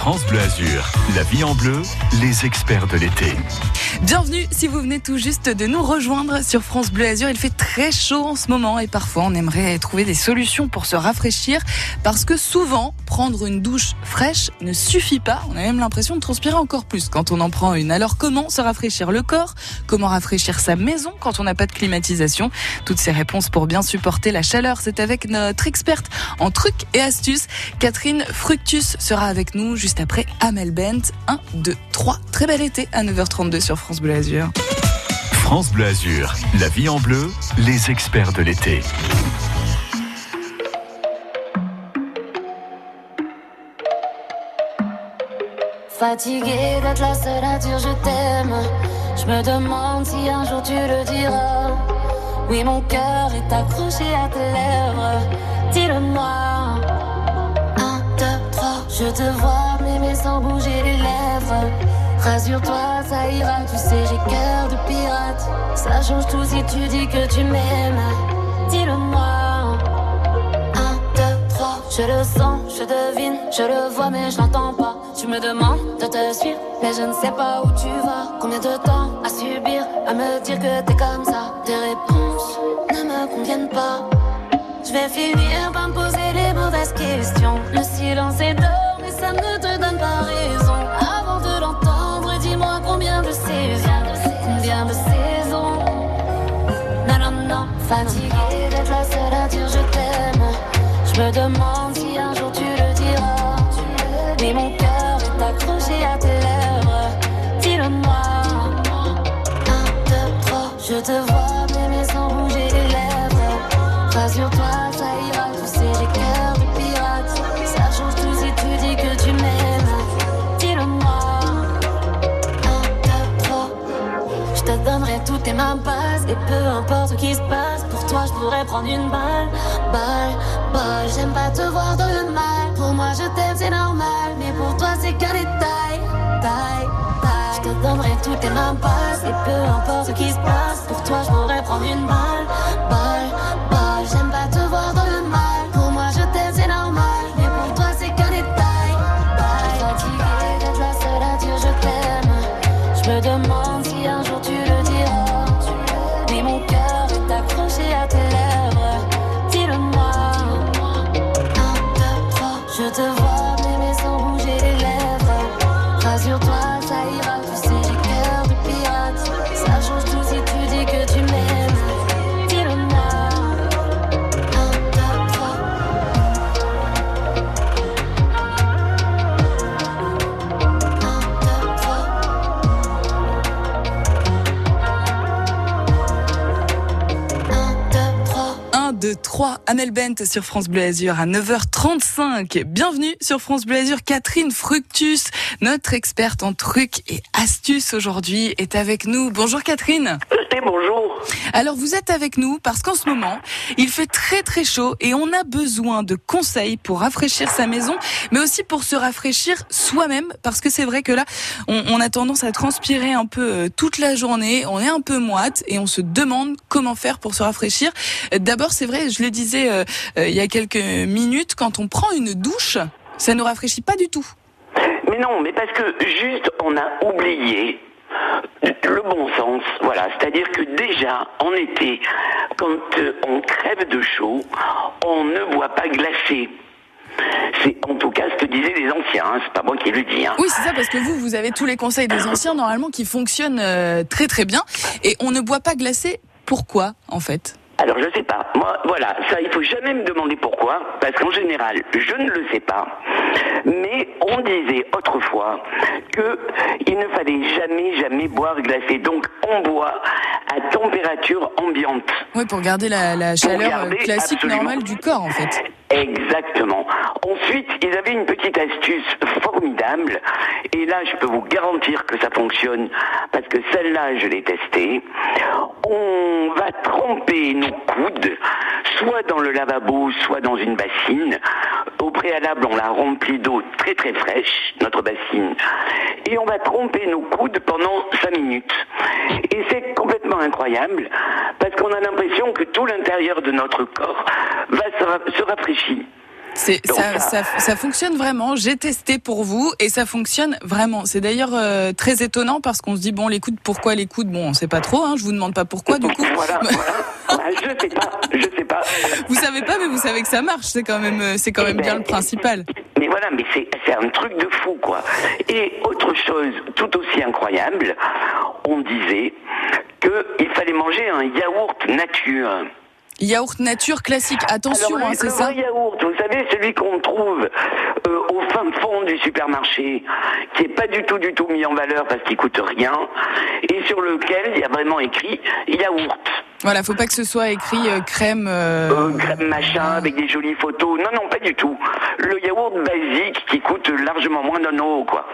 France Bleu Azur, la vie en bleu, les experts de l'été. Bienvenue si vous venez tout juste de nous rejoindre sur France Bleu Azur. Il fait très chaud en ce moment et parfois on aimerait trouver des solutions pour se rafraîchir parce que souvent prendre une douche fraîche ne suffit pas. On a même l'impression de transpirer encore plus quand on en prend une. Alors comment se rafraîchir le corps? Comment rafraîchir sa maison quand on n'a pas de climatisation? Toutes ces réponses pour bien supporter la chaleur, c'est avec notre experte en trucs et astuces. Catherine Fructus sera avec nous après Amel Bent. 1, 2, 3. Très bel été à 9h32 sur France Bleu Azur. France Bleu Azur, la vie en bleu, les experts de l'été. Fatigué d'être la seule à dire je t'aime. Je me demande si un jour tu le diras. Oui, mon cœur est accroché à tes lèvres. Dis-le-moi. Un, deux, trois. Je te vois m'aimer sans bouger les lèvres. Rassure-toi, ça ira. Tu sais, j'ai cœur de pirate. Ça change tout si tu dis que tu m'aimes. Dis-le-moi. Un, deux, trois. Je le sens, je devine, je le vois, mais je l'entends pas. Tu me demandes de te suivre, mais je ne sais pas où tu vas. Combien de temps à subir, à me dire que t'es comme ça? Tes réponses ne me conviennent pas. Je vais finir par me poser les mauvaises questions. Le silence est mais ça ne te donne pas raison. Avant de l'entendre, dis-moi combien de saisons, combien de saisons. Non, non, non, fatigué d'être la seule à dire je t'aime. Je me demande si un jour tu le diras. Mais mon cœur est accroché à tes lèvres. Dis-le-moi. Un, deux, trois. Je te vois Et peu importe ce qui se passe Pour toi je pourrais prendre une balle. Balle, balle J'aime pas te voir dans le mal. Pour moi je t'aime c'est normal. Mais pour toi c'est qu'un détail. Taille, taille. Je te donnerai toutes tes mains passes Et peu importe ce qui se passe Pour toi je pourrais prendre une balle Balle, Amel Bent sur France Bleu Azur à 9h35. Bienvenue sur France Bleu Azur. Catherine Fructus, notre experte en trucs et astuces aujourd'hui, est avec nous. Bonjour Catherine. Et bonjour. Alors vous êtes avec nous parce qu'en ce moment, il fait très très chaud et on a besoin de conseils pour rafraîchir sa maison, mais aussi pour se rafraîchir soi-même parce que c'est vrai que là, on, on a tendance à transpirer un peu euh, toute la journée, on est un peu moite et on se demande comment faire pour se rafraîchir. D'abord, c'est vrai, je le disais euh, euh, il y a quelques minutes, quand on prend une douche, ça ne rafraîchit pas du tout. Mais non, mais parce que juste on a oublié le bon sens, voilà. C'est-à-dire que déjà, en été, quand euh, on crève de chaud, on ne boit pas glacé. C'est en tout cas ce que disaient les anciens, hein, c'est pas moi qui le dis. hein. Oui, c'est ça, parce que vous, vous avez tous les conseils des anciens, normalement, qui fonctionnent euh, très très bien. Et on ne boit pas glacé. Pourquoi, en fait? Alors je sais pas. Moi, voilà, ça, il faut jamais me demander pourquoi, parce qu'en général, je ne le sais pas. Mais on disait autrefois que il ne fallait jamais, jamais boire glacé. Donc on boit à température ambiante. Oui, pour garder la, la chaleur euh, garder classique absolument. normale du corps, en fait. Exactement. Ensuite, ils avaient une petite astuce formidable, et là, je peux vous garantir que ça fonctionne, parce que celle-là, je l'ai testée. On va tremper nos coudes, soit dans le lavabo, soit dans une bassine. Au préalable, on la remplit d'eau très très fraîche, notre bassine, et on va tremper nos coudes pendant 5 minutes. Et c'est complètement incroyable, parce qu'on a l'impression que tout l'intérieur de notre corps va se rafraîchir. C'est, ça, ça, ça, fonctionne vraiment. J'ai testé pour vous et ça fonctionne vraiment. C'est d'ailleurs euh, très étonnant parce qu'on se dit bon les coudes, pourquoi les coudes? Bon, on sait pas trop. Hein, je vous demande pas pourquoi du coup. Voilà, voilà. je sais pas, je sais pas. Vous savez pas, mais vous savez que ça marche. C'est quand même, euh, c'est quand même bien le principal. Mais voilà, mais c'est, c'est un truc de fou quoi. Et autre chose, tout aussi incroyable, on disait qu'il fallait manger un yaourt nature. Yaourt nature classique, attention, hein, c'est ça yaourt, vous savez, celui qu'on trouve euh, au fin fond du supermarché, qui est pas du tout, du tout mis en valeur parce qu'il coûte rien, et sur lequel il y a vraiment écrit yaourt. Voilà, faut pas que ce soit écrit euh, crème. Euh, euh... crème machin avec des jolies photos. Non, non, pas du tout. Le yaourt basique qui coûte largement moins d'un euro, quoi.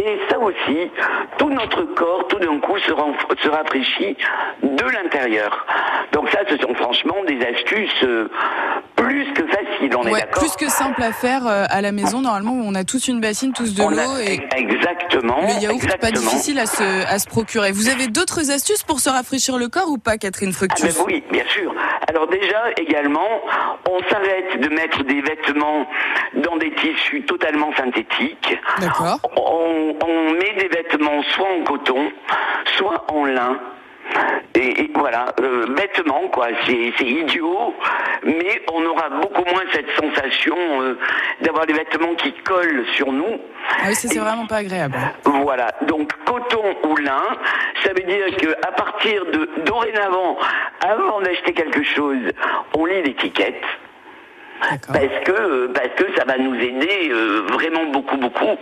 Et ça aussi, tout notre corps, tout d'un coup, se, se rafraîchit de l'intérieur. Donc ça, ce sont franchement des astuces plus est d'accord. Plus que simple à faire à la maison. Normalement, on a tous une bassine, tous de l'eau et exactement. Le yaourt, exactement. pas difficile à se, à se procurer. Vous avez d'autres astuces pour se rafraîchir le corps ou pas, Catherine? Ah, oui, bien sûr. Alors déjà, également, on s'arrête de mettre des vêtements dans des tissus totalement synthétiques. D'accord. On, on met des vêtements soit en coton, soit en lin. Et, voilà, euh, bêtement quoi, c'est idiot, mais on aura beaucoup moins cette sensation euh, d'avoir des vêtements qui collent sur nous. Ah oui, c'est vraiment pas agréable. Voilà, donc coton ou lin, ça veut dire que à partir de dorénavant, avant d'acheter quelque chose, on lit l'étiquette. Parce que parce que ça va nous aider euh, vraiment beaucoup beaucoup.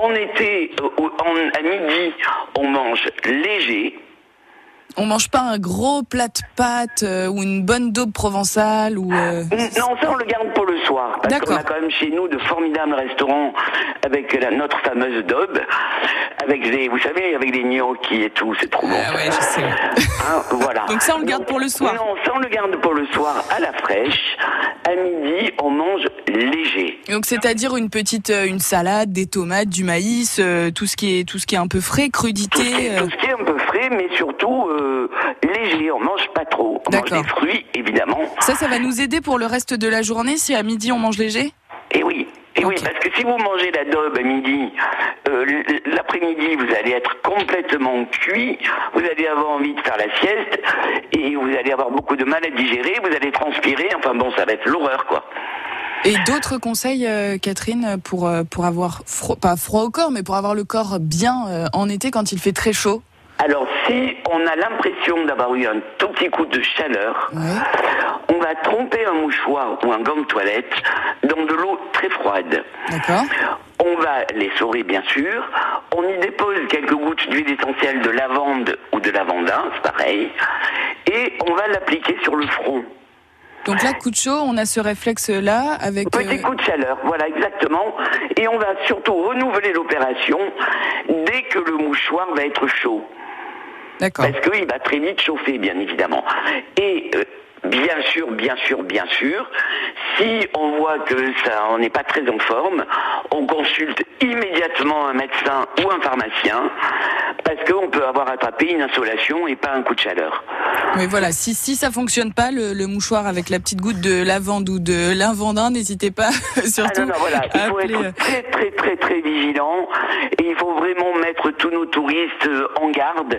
En été, à midi, on mange léger. On mange pas un gros plat de pâtes euh, ou une bonne daube provençale ou. Euh, non, ça on le garde pour le soir. Parce qu'on a quand même chez nous de formidables restaurants avec la, notre fameuse daube, avec des, vous savez, avec des gnocchis et tout, c'est trop bon. Ah ouais, je sais. Hein, voilà. Donc ça on le garde pour le soir. Non, ça on le garde pour le soir à la fraîche. À midi, on mange léger. Donc c'est-à-dire une petite, euh, une salade, des tomates, du maïs, tout ce qui est, tout ce qui est un peu frais, crudité. Tout ce qui est, tout ce qui est un peu frais, mais surtout léger, on mange pas trop. On mange des fruits, évidemment. Ça, ça va nous aider pour le reste de la journée si à midi on mange léger? Eh oui. Et oui, parce que si vous mangez la daube à midi, euh, l'après-midi, vous allez être complètement cuit, vous allez avoir envie de faire la sieste, et vous allez avoir beaucoup de mal à digérer, vous allez transpirer, enfin bon, ça va être l'horreur, quoi. Et d'autres conseils, euh, Catherine, pour, euh, pour avoir, froid, pas froid au corps, mais pour avoir le corps bien en été quand il fait très chaud? Alors, si on a l'impression d'avoir eu un tout petit coup de chaleur, on va tromper un mouchoir ou un gant de toilette dans de l'eau très froide. D'accord. On va les saurer, bien sûr. On y dépose quelques gouttes d'huile essentielle de lavande ou de lavandin, c'est pareil. Et on va l'appliquer sur le front. Donc là, coup de chaud, on a ce réflexe-là avec... Petit euh, coup de chaleur, voilà, exactement. Et on va surtout renouveler l'opération dès que le mouchoir va être chaud. Parce qu'il va très vite chauffer, bien évidemment. Et euh, Bien sûr, bien sûr, bien sûr. Si on voit que ça, on n'est pas très en forme, on consulte immédiatement un médecin ou un pharmacien parce qu'on peut avoir attrapé une insolation et pas un coup de chaleur. Mais voilà, si, si ça fonctionne pas, le, le mouchoir avec la petite goutte de lavande ou de lavandin, n'hésitez pas surtout. Ah non, non, voilà, il faut être euh, très très très très vigilant et il faut vraiment mettre tous nos touristes euh, en garde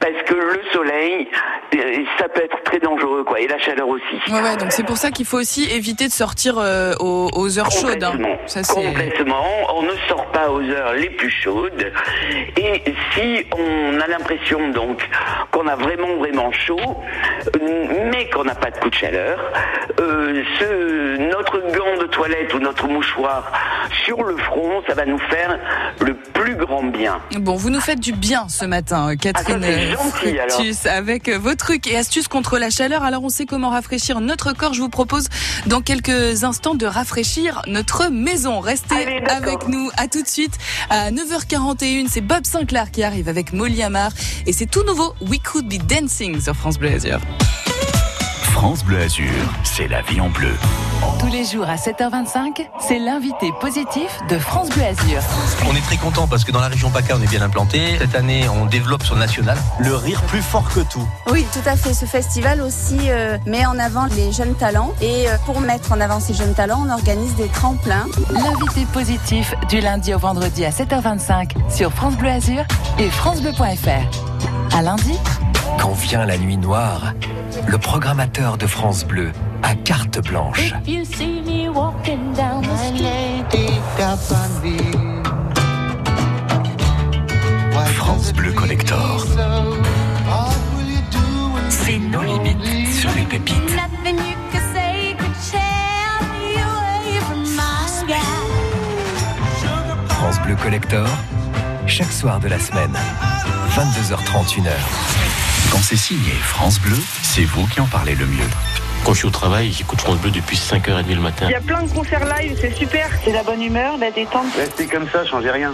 parce que le soleil, euh, ça peut être très dangereux quoi la chaleur aussi. Ouais, ouais donc c'est pour ça qu'il faut aussi éviter de sortir euh, aux, aux, heures chaudes. Hein. Ça, Complètement. On ne sort pas aux heures les plus chaudes. Et si on a l'impression donc qu'on a vraiment vraiment chaud, mais qu'on n'a pas de coup de chaleur, euh, ce, notre gant de toilette ou notre mouchoir sur le front, ça va nous faire le plus grand bien. Bon, vous nous faites du bien ce matin, Catherine ah, gentil, alors. avec vos trucs et astuces contre la chaleur. Alors on sait comment rafraîchir notre corps. Je vous propose dans quelques instants de rafraîchir notre maison. Restez avec nous. À tout de suite. À 9h41, c'est Bob Sinclair qui arrive avec Molly Amar. Et c'est tout nouveau. We Could Be Dancing sur France Bleu France Bleu Azur, c'est la vie en bleu. Tous les jours à 7h25, c'est l'invité positif de France Bleu Azur. On est très content parce que dans la région PACA, on est bien implanté. Cette année, on développe son national. Le rire plus fort que tout. Oui, tout à fait. Ce festival aussi euh, met en avant les jeunes talents. Et euh, pour mettre en avant ces jeunes talents, on organise des tremplins. L'invité positif du lundi au vendredi à 7h25 sur France Bleu Azur et francebleu.fr. À lundi. Quand vient la nuit noire, le programmateur de France Bleu a carte blanche. France Bleu Collector. C'est nos limites sur les pépites. France Bleu Collector, chaque soir de la semaine, 22h31 h Quand c'est signé France Bleu, c'est vous qui en parlez le mieux. Quand je suis au travail, j'écoute France Bleu depuis 5h30 le matin. Il y a plein de concerts live, c'est super. C'est la bonne humeur, la détente. Restez comme ça, changez rien.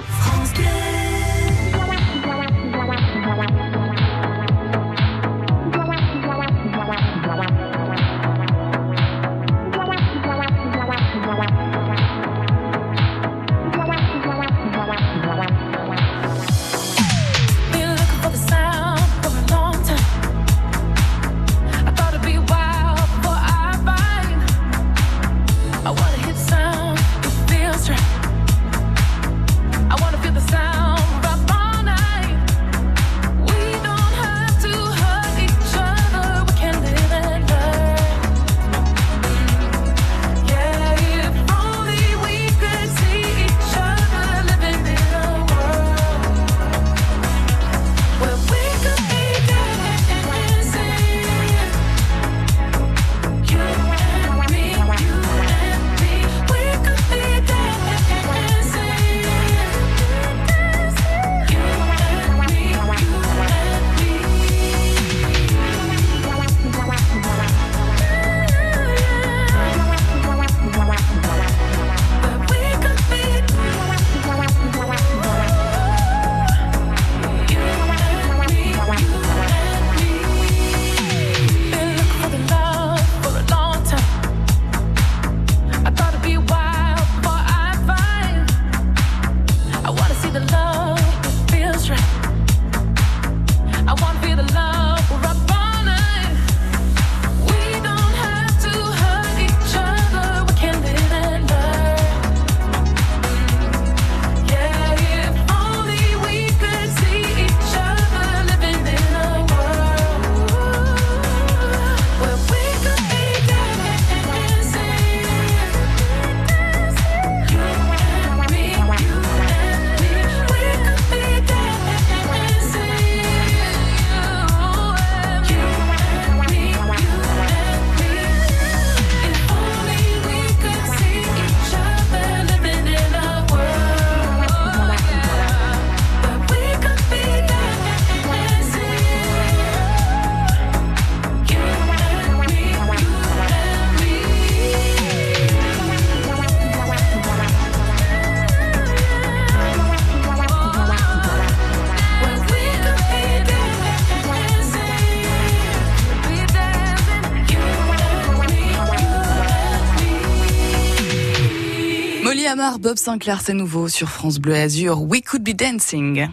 Bob Sinclair, c'est nouveau sur France Bleu Azur. We could be dancing.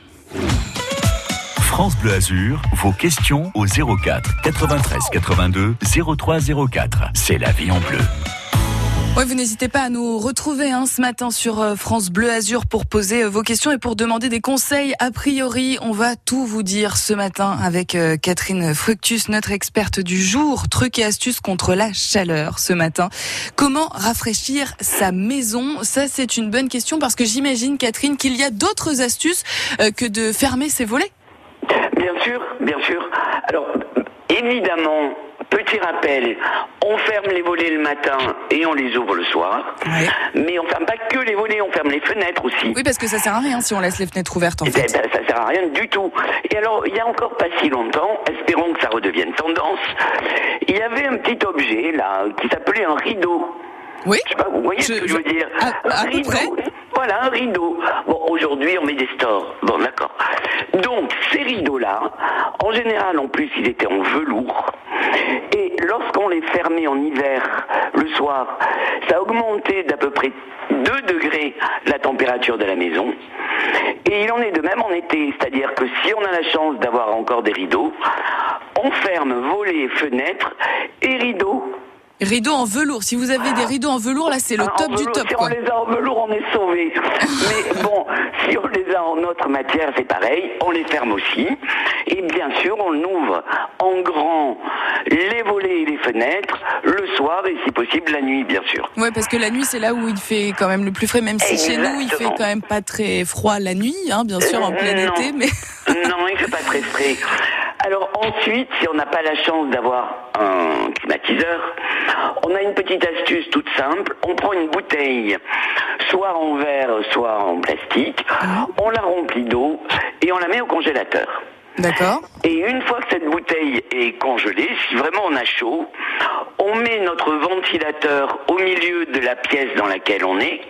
France Bleu Azur, vos questions au 04 93 82 03 04. C'est la vie en bleu. Ouais, vous n'hésitez pas à nous retrouver hein, ce matin sur euh, France Bleu Azur pour poser euh, vos questions et pour demander des conseils. A priori, on va tout vous dire ce matin avec euh, Catherine Fructus, notre experte du jour. Trucs et astuces contre la chaleur ce matin. Comment rafraîchir sa maison? Ça, c'est une bonne question parce que j'imagine, Catherine, qu'il y a d'autres astuces que de fermer ses volets. Bien sûr, bien sûr. Alors, évidemment, petit rappel, on ferme les volets le matin et on les ouvre le soir. Ouais. Mais on ferme pas que les volets, on ferme les fenêtres aussi. Oui, parce que ça sert à rien si on laisse les fenêtres ouvertes en Eh fait. ben, ça sert à rien du tout. Et alors, il y a encore pas si longtemps, espérons que ça redevienne tendance, il y avait un petit objet là qui s'appelait un rideau. Oui. Je sais pas, vous voyez Je- ce que je je- veux dire à- Un à rideau. Voilà, un rideau. Bon, aujourd'hui, on met des stores. Bon, d'accord. Donc, ces rideaux-là, en général, en plus, ils étaient en velours. Et lorsqu'on les fermait en hiver, le soir, ça augmentait d'à peu près 2 degrés la température de la maison. Et il en est de même en été, c'est-à-dire que si on a la chance d'avoir encore des rideaux, on ferme volets, fenêtres et rideaux. Rideaux en velours. Si vous avez des rideaux en velours, là, c'est le Ah, top du top. Si quoi. on les a en velours, on est sauvé. Mais bon, si on les a en autre matière, c'est pareil. On les ferme aussi. Et bien sûr, on ouvre en grand les volets et les fenêtres le soir et si possible la nuit, bien sûr. Ouais, parce que la nuit, c'est là où il fait quand même le plus frais, même si chez nous, il fait quand même pas très froid la nuit, hein, bien sûr, en plein Euh, non. été, mais Non, il fait pas très frais. Alors ensuite, si on n'a pas la chance d'avoir un climatiseur, on a une petite astuce toute simple. On prend une bouteille, soit en verre, soit en plastique, on la remplit d'eau et on la met au congélateur. d'accord. Et une fois que cette bouteille est congelée, si vraiment on a chaud, on met notre ventilateur au milieu de la pièce dans laquelle on est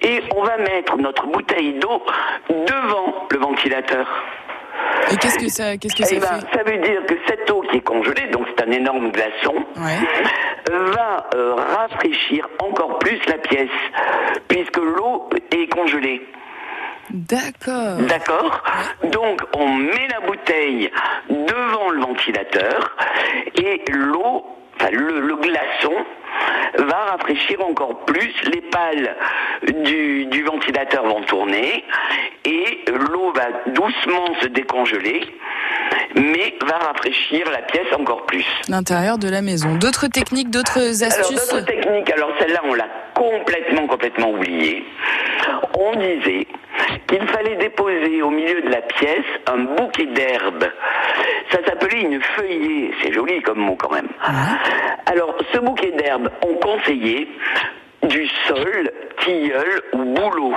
et on va mettre notre bouteille d'eau devant le ventilateur. Et qu'est-ce que ça, qu'est-ce que ça Eh ben, fait ça veut dire que cette eau qui est congelée, donc c'est un énorme glaçon, va euh, rafraîchir encore plus la pièce, puisque l'eau est congelée. D'accord. D'accord Donc on met la bouteille devant le ventilateur et l'eau, enfin le, le glaçon, va rafraîchir encore plus. Les pales du, du ventilateur vont tourner et l'eau va doucement se décongeler, mais va rafraîchir la pièce encore plus. L'intérieur de la maison. D'autres techniques, d'autres Alors astuces? d'autres techniques, alors celle-là on l'a complètement complètement oubliée. On disait qu'il fallait déposer au milieu de la pièce un bouquet d'herbes. Ça s'appelait une feuillée, c'est joli comme mot quand même. Alors ce bouquet d'herbes, on conseillait du sol, tilleul ou bouleau.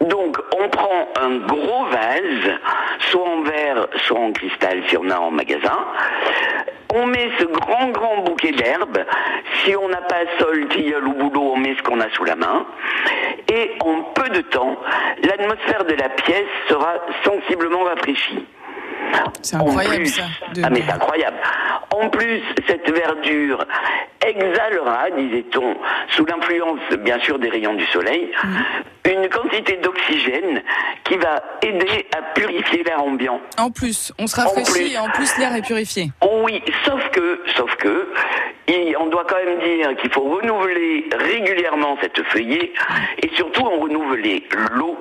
Donc, on prend un gros vase, soit en verre, soit en cristal si on a en magasin. On met ce grand, grand bouquet d'herbes. Si on n'a pas sol, tilleul ou boulot, on met ce qu'on a sous la main. Et en peu de temps, l'atmosphère de la pièce sera sensiblement rafraîchie. C'est incroyable plus- ça. de- Ah mais c'est incroyable. En plus, cette verdure exhalera, disait-on, sous l'influence bien sûr des rayons du soleil, Mm. une quantité d'oxygène qui va aider à purifier l'air ambiant. En plus, on se rafraîchit et en plus l'air est purifié. Oh oui, sauf que, sauf que, on doit quand même dire qu'il faut renouveler régulièrement cette feuillée et surtout en renouveler l'eau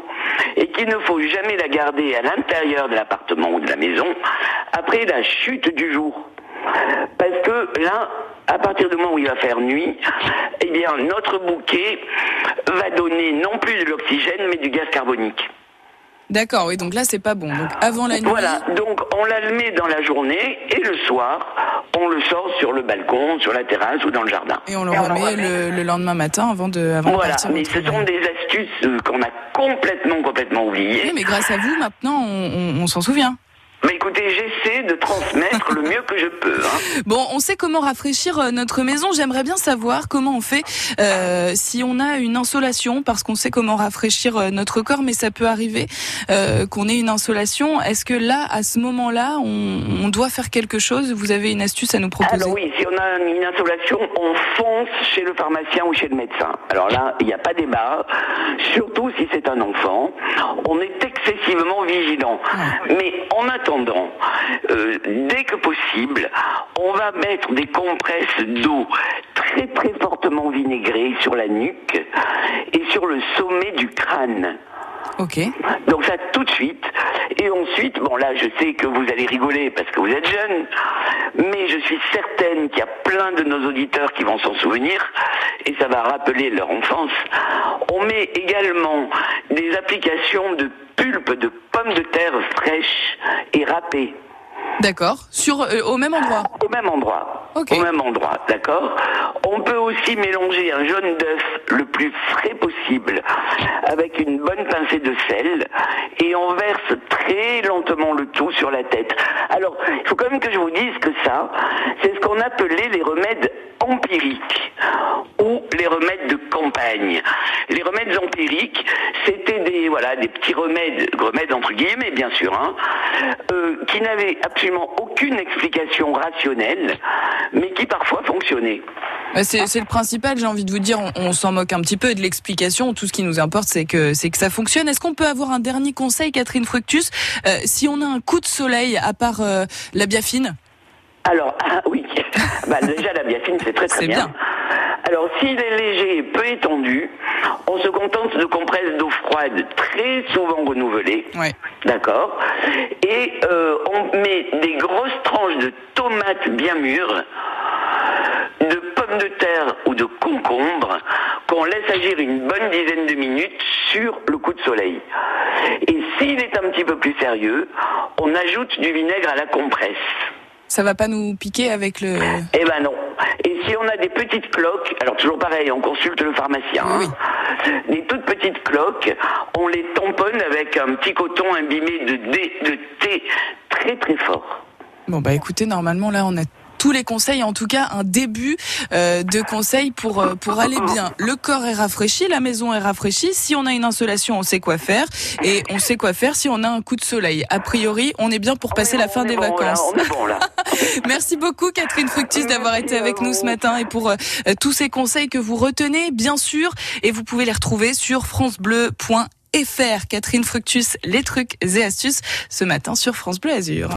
et qu'il ne faut jamais la garder à l'intérieur de l'appartement ou de la maison après la chute du jour. Parce que là, à partir du moment où il va faire nuit, eh bien, notre bouquet va donner non plus de l'oxygène, mais du gaz carbonique. D'accord, oui, donc là c'est pas bon. Donc avant la nuit. Voilà, donc on la met dans la journée et le soir, on le sort sur le balcon, sur la terrasse ou dans le jardin. Et on le remet le, le lendemain matin avant de, avant de Voilà, partir. mais ce sont des astuces euh, qu'on a complètement, complètement oubliées. Oui, mais grâce à vous, maintenant, on, on- on s'en souvient. Mais écoutez, j'essaie de transmettre le mieux que je peux. hein. Bon, on sait comment rafraîchir euh, notre maison. J'aimerais bien savoir comment on fait euh, si on a une insolation, parce qu'on sait comment rafraîchir euh, notre corps, mais ça peut arriver euh, qu'on ait une insolation. Est-ce que là, à ce moment-là, on, on doit faire quelque chose? Vous avez une astuce à nous proposer? Alors oui, si on a une insolation, on fonce chez le pharmacien ou chez le médecin. Alors là, il n'y a pas débat, surtout si c'est un enfant. On est excessivement vigilant. Mais en euh, dès que possible, on va mettre des compresses d'eau très très fortement vinaigrées sur la nuque et sur le sommet du crâne. Ok. Donc ça tout de suite. Et ensuite, bon là je sais que vous allez rigoler parce que vous êtes jeune, mais je suis certaine qu'il y a plein de nos auditeurs qui vont s'en souvenir et ça va rappeler leur enfance. On met également des applications de pulpe de pommes de terre fraîches et râpées. D'accord. Sur euh, au même endroit. Au même endroit. Au même endroit, d'accord? On peut aussi mélanger un jaune d'œuf le plus frais possible avec une bonne pincée de sel et on verse très lentement le tout sur la tête. Alors, il faut quand même que je vous dise que ça, c'est ce qu'on appelait les remèdes empiriques ou les remèdes de campagne. Les remèdes empiriques, c'était des voilà des petits remèdes, remèdes entre guillemets bien sûr, hein, euh, qui n'avaient absolument aucune explication rationnelle, mais qui parfois fonctionnait. Bah, c'est le principal, j'ai envie de vous dire, on, on s'en moque un petit peu de l'explication. Tout ce qui nous importe, c'est que que ça fonctionne. Est-ce qu'on peut avoir un dernier conseil, Catherine Fructus, euh, si on a un coup de soleil à part euh, la biafine? Alors, ah, oui, bah, déjà la biafine c'est très très C'est bien. bien. Alors s'il est léger et peu étendu, on se contente de compresses d'eau froide très souvent renouvelées. Ouais. D'accord Et euh, on met des grosses tranches de tomates bien mûres, de pommes de terre ou de concombres qu'on laisse agir une bonne dizaine de minutes sur le coup de soleil. Et s'il est un petit peu plus sérieux, on ajoute du vinaigre à la compresse. Ça va pas nous piquer avec le. Eh ben non. Et si on a des petites cloques, alors toujours pareil, on consulte le pharmacien. Oui. hein. Des toutes petites cloques, on les tamponne avec un petit coton imbibé de, dé- de thé très très fort. Bon bah écoutez, normalement là on a tous les conseils, en tout cas un début euh, de conseils pour euh, pour aller bien. Le corps est rafraîchi, la maison est rafraîchie. Si on a une insolation, on sait quoi faire et on sait quoi faire si on a un coup de soleil. A priori, on est bien pour passer la fin des bon, là, vacances. on est bon là. Merci beaucoup Catherine Fructus d'avoir été avec nous ce matin et pour euh, tous ces conseils que vous retenez bien sûr et vous pouvez les retrouver sur francebleu.fr. Catherine Fructus, les trucs et astuces ce matin sur France Bleu Azur.